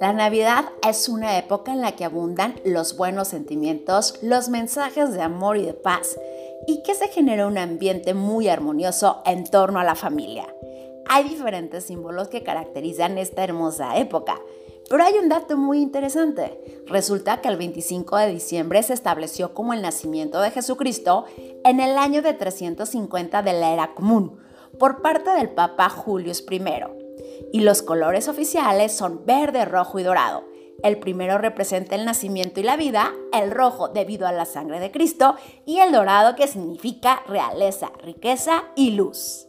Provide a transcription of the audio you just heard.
La Navidad es una época en la que abundan los buenos sentimientos, los mensajes de amor y de paz, y que se genera un ambiente muy armonioso en torno a la familia. Hay diferentes símbolos que caracterizan esta hermosa época, pero hay un dato muy interesante. Resulta que el 25 de diciembre se estableció como el nacimiento de Jesucristo en el año de 350 de la era común, por parte del Papa Julius I y los colores oficiales son verde, rojo y dorado. El primero representa el nacimiento y la vida, el rojo debido a la sangre de Cristo y el dorado que significa realeza, riqueza y luz.